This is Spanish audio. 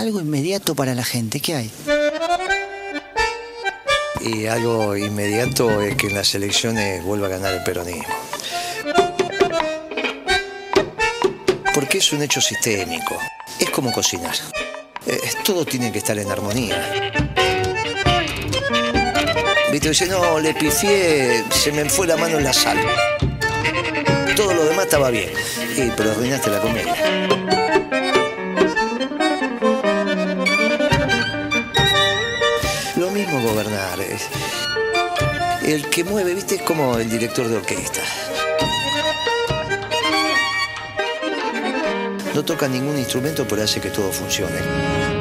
algo inmediato para la gente. ¿Qué hay? Y algo inmediato es que en las elecciones vuelva a ganar el peronismo. Porque es un hecho sistémico. Es como cocinar. Eh, todo tiene que estar en armonía. Viste, dice, no, le pifié, se me fue la mano en la sal. Todo lo demás estaba bien. Sí, pero arruinaste la comida. Gobernar. El que mueve, viste, es como el director de orquesta. No toca ningún instrumento, pero hace que todo funcione.